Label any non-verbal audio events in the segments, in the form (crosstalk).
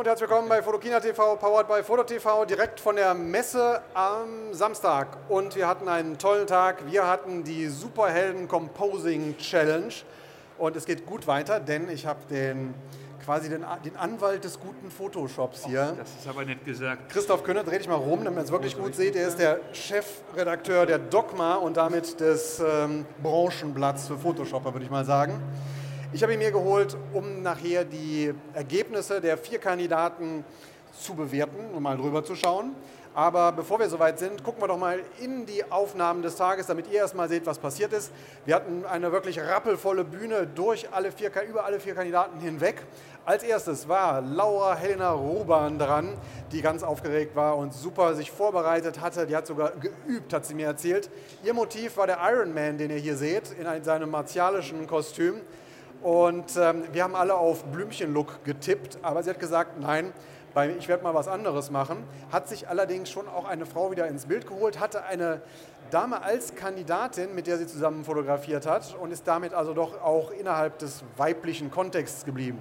und herzlich willkommen bei Fotokina TV, powered by Foto TV, direkt von der Messe am Samstag. Und wir hatten einen tollen Tag. Wir hatten die Superhelden Composing Challenge. Und es geht gut weiter, denn ich habe den quasi den, den, Anwalt des guten Photoshops hier. Das ist aber nett gesagt. Christoph Könner, dreh dich mal rum, damit man es wirklich gut sieht. Er ist der Chefredakteur der Dogma und damit des ähm, Branchenblatts für Photoshopper, würde ich mal sagen. Ich habe ihn mir geholt, um nachher die Ergebnisse der vier Kandidaten zu bewerten und mal drüber zu schauen. Aber bevor wir soweit sind, gucken wir doch mal in die Aufnahmen des Tages, damit ihr erstmal seht, was passiert ist. Wir hatten eine wirklich rappelvolle Bühne durch alle vier, über alle vier Kandidaten hinweg. Als erstes war Laura Helena Ruban dran, die ganz aufgeregt war und super sich vorbereitet hatte. Die hat sogar geübt, hat sie mir erzählt. Ihr Motiv war der Iron Man, den ihr hier seht, in seinem martialischen Kostüm. Und ähm, wir haben alle auf Blümchen-Look getippt, aber sie hat gesagt, nein, bei, ich werde mal was anderes machen. Hat sich allerdings schon auch eine Frau wieder ins Bild geholt, hatte eine Dame als Kandidatin, mit der sie zusammen fotografiert hat und ist damit also doch auch innerhalb des weiblichen Kontexts geblieben.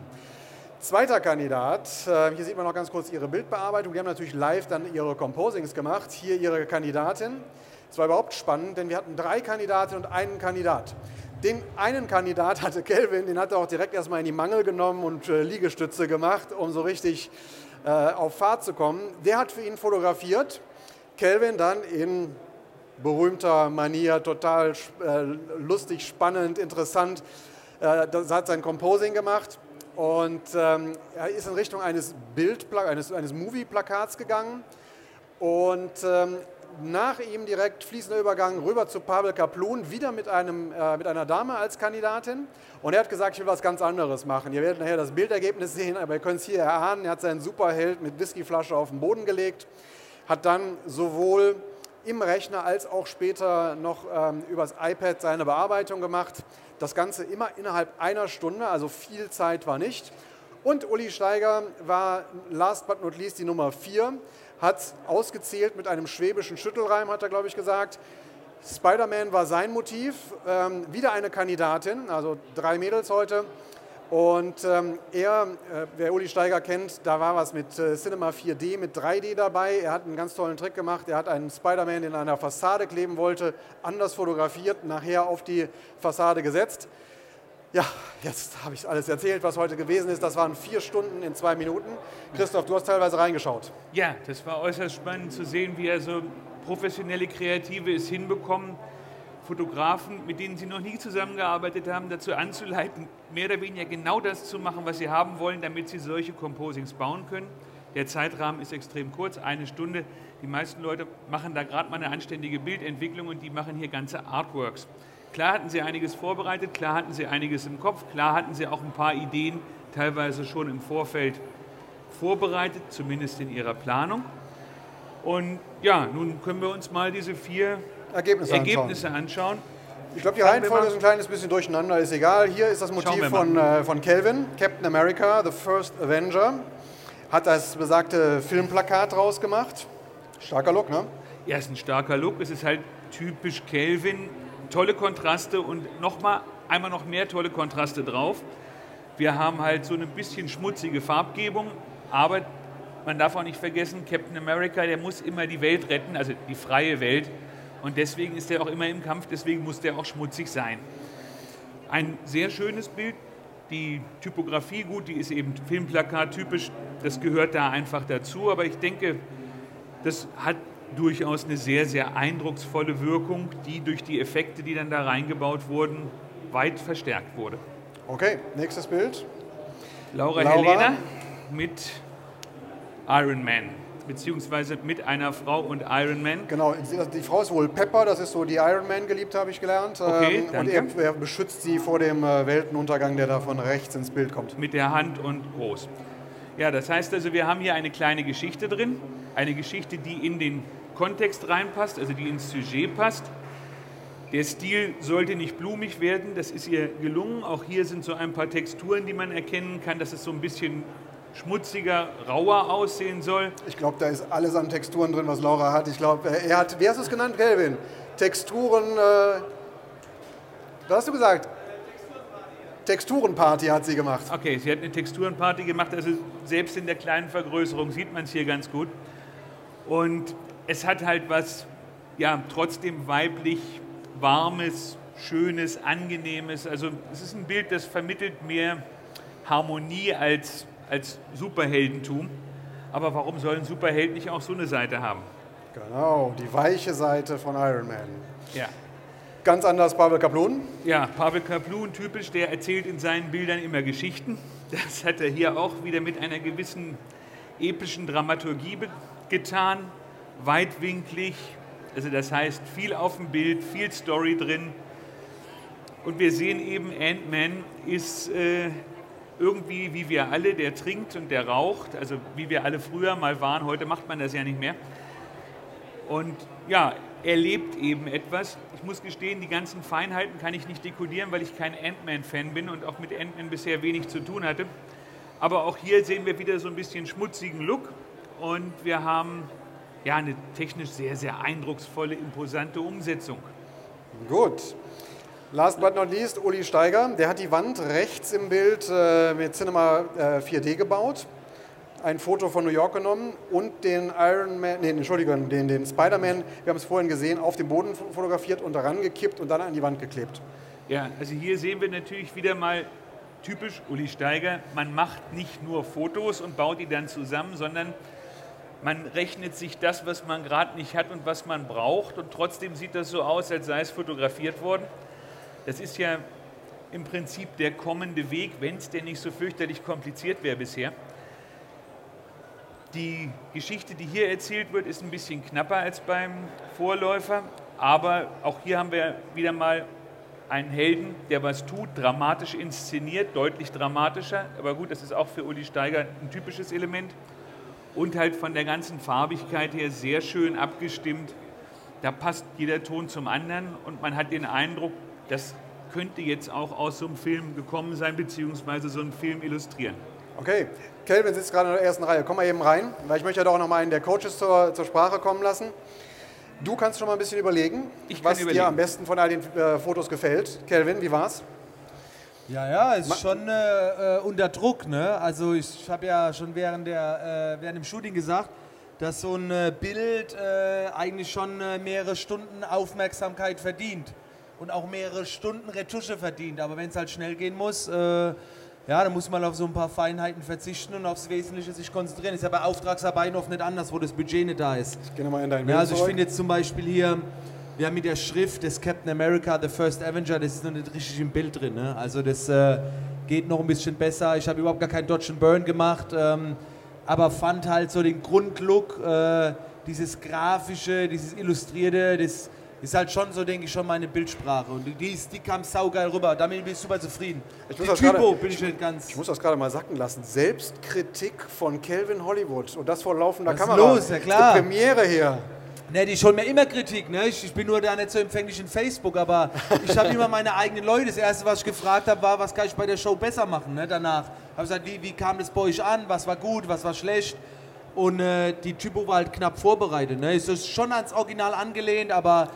Zweiter Kandidat, äh, hier sieht man noch ganz kurz ihre Bildbearbeitung. Die haben natürlich live dann ihre Composings gemacht. Hier ihre Kandidatin. Es war überhaupt spannend, denn wir hatten drei Kandidatinnen und einen Kandidat. Den einen Kandidat hatte Kelvin, den hat er auch direkt erstmal in die Mangel genommen und äh, Liegestütze gemacht, um so richtig äh, auf Fahrt zu kommen. Der hat für ihn fotografiert. Kelvin dann in berühmter Manier, total lustig, spannend, interessant, äh, hat sein Composing gemacht und ähm, er ist in Richtung eines Bild, eines, eines Movie-Plakats gegangen und ähm, nach ihm direkt fließender Übergang rüber zu Pavel Kaplun, wieder mit, einem, äh, mit einer Dame als Kandidatin. Und er hat gesagt, ich will was ganz anderes machen. Ihr werdet nachher das Bildergebnis sehen, aber ihr könnt es hier erahnen. Er hat seinen Superheld mit Whiskyflasche auf den Boden gelegt, hat dann sowohl im Rechner als auch später noch ähm, übers iPad seine Bearbeitung gemacht. Das Ganze immer innerhalb einer Stunde, also viel Zeit war nicht. Und Uli Steiger war last but not least die Nummer vier hat ausgezählt mit einem schwäbischen Schüttelreim, hat er, glaube ich, gesagt. Spider-Man war sein Motiv. Ähm, wieder eine Kandidatin, also drei Mädels heute. Und ähm, er, äh, wer Uli Steiger kennt, da war was mit äh, Cinema 4D, mit 3D dabei. Er hat einen ganz tollen Trick gemacht. Er hat einen Spider-Man, den er an der Fassade kleben wollte, anders fotografiert, nachher auf die Fassade gesetzt. Ja, jetzt habe ich alles erzählt, was heute gewesen ist. Das waren vier Stunden in zwei Minuten. Christoph, du hast teilweise reingeschaut. Ja, das war äußerst spannend zu sehen, wie er so professionelle Kreative es hinbekommen, Fotografen, mit denen sie noch nie zusammengearbeitet haben, dazu anzuleiten, mehr oder weniger genau das zu machen, was sie haben wollen, damit sie solche Composings bauen können. Der Zeitrahmen ist extrem kurz, eine Stunde. Die meisten Leute machen da gerade mal eine anständige Bildentwicklung und die machen hier ganze Artworks. Klar hatten sie einiges vorbereitet, klar hatten sie einiges im Kopf, klar hatten sie auch ein paar Ideen teilweise schon im Vorfeld vorbereitet, zumindest in ihrer Planung. Und ja, nun können wir uns mal diese vier Ergebnisse, Ergebnisse anschauen. anschauen. Ich glaube, die Reihenfolge ist ein kleines bisschen durcheinander, ist egal. Hier ist das Motiv von, äh, von Kelvin, Captain America, The First Avenger. Hat das besagte Filmplakat rausgemacht. Starker Look, ne? Ja, ist ein starker Look. Es ist halt typisch Kelvin tolle Kontraste und nochmal einmal noch mehr tolle Kontraste drauf. Wir haben halt so eine bisschen schmutzige Farbgebung, aber man darf auch nicht vergessen, Captain America, der muss immer die Welt retten, also die freie Welt. Und deswegen ist er auch immer im Kampf, deswegen muss der auch schmutzig sein. Ein sehr schönes Bild, die Typografie gut, die ist eben Filmplakat typisch, das gehört da einfach dazu. Aber ich denke, das hat durchaus eine sehr, sehr eindrucksvolle Wirkung, die durch die Effekte, die dann da reingebaut wurden, weit verstärkt wurde. Okay, nächstes Bild. Laura, Laura. Helena mit Iron Man beziehungsweise mit einer Frau und Iron Man. Genau, die Frau ist wohl Pepper, das ist so die Iron Man geliebte, habe ich gelernt. Okay, ähm, und er, er, beschützt sie vor dem äh, Weltenuntergang, der da von rechts ins Bild kommt. Mit der Hand und groß. Ja, das heißt also, wir haben hier eine kleine Geschichte drin, eine Geschichte, die in den Kontext reinpasst, also die ins Sujet passt. Der Stil sollte nicht blumig werden, das ist ihr gelungen. Auch hier sind so ein paar Texturen, die man erkennen kann, dass es so ein bisschen schmutziger, rauer aussehen soll. Ich glaube, da ist alles an Texturen drin, was Laura hat. Ich glaube, er hat, wie hast du es genannt, Kelvin? Texturen, äh, was hast du gesagt? Texturenparty hat sie gemacht. Okay, sie hat eine Texturenparty gemacht, also selbst in der kleinen Vergrößerung sieht man es hier ganz gut. Und es hat halt was, ja, trotzdem weiblich, warmes, schönes, angenehmes. Also es ist ein Bild, das vermittelt mehr Harmonie als, als Superheldentum. Aber warum soll ein Superheld nicht auch so eine Seite haben? Genau, die weiche Seite von Iron Man. Ja. Ganz anders Pavel Kaplun. Ja, Pavel Kaplun, typisch, der erzählt in seinen Bildern immer Geschichten. Das hat er hier auch wieder mit einer gewissen epischen Dramaturgie getan, weitwinklig, also das heißt viel auf dem Bild, viel Story drin. Und wir sehen eben, Ant-Man ist äh, irgendwie wie wir alle, der trinkt und der raucht, also wie wir alle früher mal waren, heute macht man das ja nicht mehr. Und ja, er lebt eben etwas. Ich muss gestehen, die ganzen Feinheiten kann ich nicht dekodieren, weil ich kein Ant-Man-Fan bin und auch mit Ant-Man bisher wenig zu tun hatte. Aber auch hier sehen wir wieder so ein bisschen schmutzigen Look und wir haben ja eine technisch sehr, sehr eindrucksvolle, imposante Umsetzung. Gut. Last but not least, Uli Steiger. Der hat die Wand rechts im Bild äh, mit Cinema äh, 4D gebaut ein Foto von New York genommen und den Iron Man, nee, Entschuldigung, den, den Spider-Man, wir haben es vorhin gesehen, auf dem Boden fotografiert und daran gekippt und dann an die Wand geklebt. Ja, also hier sehen wir natürlich wieder mal typisch Uli Steiger, man macht nicht nur Fotos und baut die dann zusammen, sondern man rechnet sich das, was man gerade nicht hat und was man braucht und trotzdem sieht das so aus, als sei es fotografiert worden. Das ist ja im Prinzip der kommende Weg, wenn es denn nicht so fürchterlich kompliziert wäre bisher. Die Geschichte, die hier erzählt wird, ist ein bisschen knapper als beim Vorläufer, aber auch hier haben wir wieder mal einen Helden, der was tut, dramatisch inszeniert, deutlich dramatischer, aber gut, das ist auch für Uli Steiger ein typisches Element und halt von der ganzen Farbigkeit her sehr schön abgestimmt. Da passt jeder Ton zum anderen und man hat den Eindruck, das könnte jetzt auch aus so einem Film gekommen sein, beziehungsweise so einen Film illustrieren. Okay, Kelvin sitzt gerade in der ersten Reihe. Komm mal eben rein, weil ich möchte ja doch noch mal einen der Coaches zur, zur Sprache kommen lassen. Du kannst schon mal ein bisschen überlegen, was überlegen. dir am besten von all den äh, Fotos gefällt. Kelvin, wie war's? Ja, ja, es ist schon äh, äh, unter Druck. Ne? Also ich habe ja schon während, der, äh, während dem Shooting gesagt, dass so ein äh, Bild äh, eigentlich schon mehrere Stunden Aufmerksamkeit verdient und auch mehrere Stunden Retusche verdient. Aber wenn es halt schnell gehen muss, ja, da muss man auf so ein paar Feinheiten verzichten und aufs Wesentliche sich konzentrieren. Ist ja bei Auftragsarbeiten oft nicht anders, wo das Budget nicht da ist. Ich gehe nochmal in dein ja, Also ich finde jetzt zum Beispiel hier, wir haben mit der Schrift des Captain America, The First Avenger, das ist noch nicht richtig im Bild drin. Ne? Also das äh, geht noch ein bisschen besser. Ich habe überhaupt gar keinen Dodge and Burn gemacht, ähm, aber fand halt so den Grundlook, äh, dieses grafische, dieses illustrierte, das ist halt schon so, denke ich, schon meine Bildsprache. Und die, die kam saugeil rüber. Damit bin ich super zufrieden. Ich muss, das grade, bin ich, ich, ganz ich muss das gerade mal sacken lassen. Selbstkritik von Kelvin Hollywood. Und das vor laufender Was Kamera. los, ja klar. Die Premiere hier. Ne, die schon mir immer Kritik, ne? Ich, ich, bin nur da nicht so empfänglich in Facebook, aber ich habe immer meine eigenen Leute. Das erste, was ich gefragt habe, war, was kann ich bei der Show besser machen, ne? Danach habe ich gesagt, wie, wie kam das bei euch an? Was war gut, was war schlecht? Und äh, die Typo war halt knapp vorbereitet, ne? Es ist schon ans Original angelehnt, aber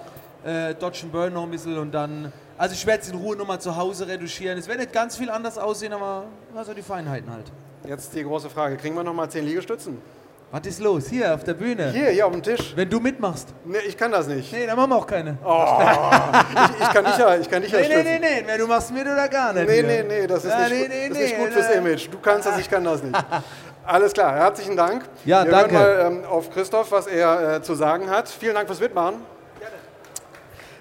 äh, Dodge Burn noch ein bisschen und dann. Also ich werde es in Ruhe nochmal zu Hause reduzieren. Es wird nicht ganz viel anders aussehen, aber also die Feinheiten halt. Jetzt die große Frage, kriegen wir nochmal 10 Liegestützen? Was ist los? Hier auf der Bühne. Hier, hier auf dem Tisch. Wenn du mitmachst. Nee, ich kann das nicht. Nee, dann machen wir auch keine. Oh, ich, ich, kann nicht ja, ich kann nicht nee, nee, nee, nee, du machst mit oder gar nicht. Nee, nee, nee, das ist, ja, nicht, nee, das ist nicht gut fürs Image. Du kannst das, ich kann das nicht. (laughs) Alles klar, herzlichen Dank. Ja, wir danke. hören mal ähm, auf Christoph, was er äh, zu sagen hat. Vielen Dank fürs Mitmachen.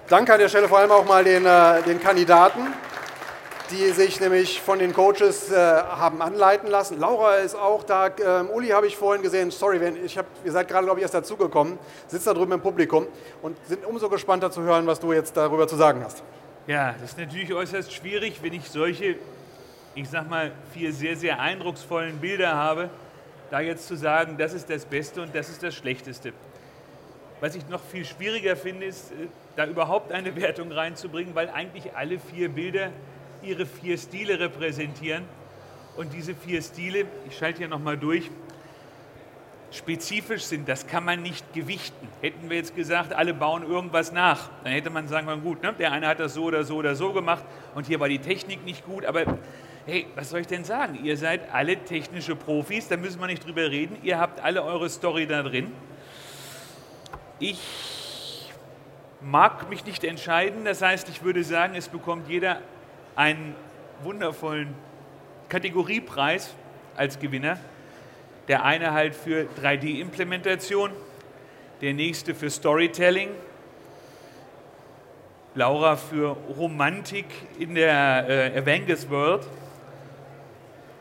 Danke an der Stelle vor allem auch mal den, äh, den Kandidaten, die sich nämlich von den Coaches äh, haben anleiten lassen. Laura ist auch da. Ähm, Uli habe ich vorhin gesehen. Sorry, wenn, ich hab, ihr seid gerade, glaube ich, erst dazugekommen. Sitzt da drüben im Publikum und sind umso gespannter zu hören, was du jetzt darüber zu sagen hast. Ja, das ist natürlich äußerst schwierig, wenn ich solche, ich sag mal, vier sehr, sehr eindrucksvollen Bilder habe, da jetzt zu sagen, das ist das Beste und das ist das Schlechteste. Was ich noch viel schwieriger finde, ist, äh, da überhaupt eine Wertung reinzubringen, weil eigentlich alle vier Bilder ihre vier Stile repräsentieren. Und diese vier Stile, ich schalte hier nochmal durch, spezifisch sind, das kann man nicht gewichten. Hätten wir jetzt gesagt, alle bauen irgendwas nach, dann hätte man sagen können, gut, ne, der eine hat das so oder so oder so gemacht und hier war die Technik nicht gut, aber hey, was soll ich denn sagen? Ihr seid alle technische Profis, da müssen wir nicht drüber reden, ihr habt alle eure Story da drin. Ich mag mich nicht entscheiden, das heißt, ich würde sagen, es bekommt jeder einen wundervollen Kategoriepreis als Gewinner. Der eine halt für 3D-Implementation, der nächste für Storytelling, Laura für Romantik in der äh, Avengers World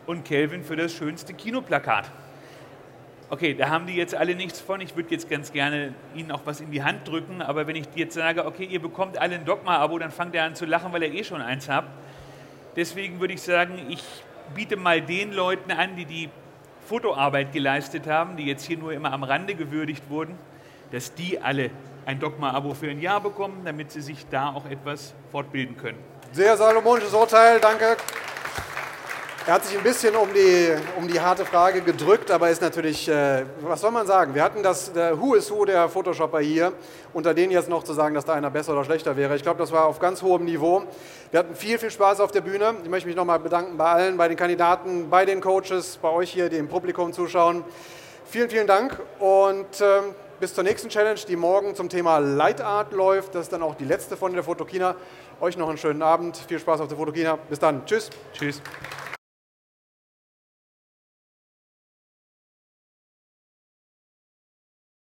und Kelvin für das schönste Kinoplakat. Okay, da haben die jetzt alle nichts von. Ich würde jetzt ganz gerne Ihnen auch was in die Hand drücken, aber wenn ich jetzt sage, okay, ihr bekommt alle ein Dogma-Abo, dann fangt er an zu lachen, weil er eh schon eins habt. Deswegen würde ich sagen, ich biete mal den Leuten an, die die Fotoarbeit geleistet haben, die jetzt hier nur immer am Rande gewürdigt wurden, dass die alle ein Dogma-Abo für ein Jahr bekommen, damit sie sich da auch etwas fortbilden können. Sehr salomonisches Urteil, danke. Er hat sich ein bisschen um die, um die harte Frage gedrückt, aber ist natürlich, äh, was soll man sagen? Wir hatten das der Who is Who der Photoshopper hier. Unter denen jetzt noch zu sagen, dass da einer besser oder schlechter wäre. Ich glaube, das war auf ganz hohem Niveau. Wir hatten viel, viel Spaß auf der Bühne. Ich möchte mich nochmal bedanken bei allen, bei den Kandidaten, bei den Coaches, bei euch hier, die im Publikum zuschauen. Vielen, vielen Dank und äh, bis zur nächsten Challenge, die morgen zum Thema Light Art läuft. Das ist dann auch die letzte von der Fotokina. Euch noch einen schönen Abend. Viel Spaß auf der Fotokina. Bis dann. Tschüss. Tschüss.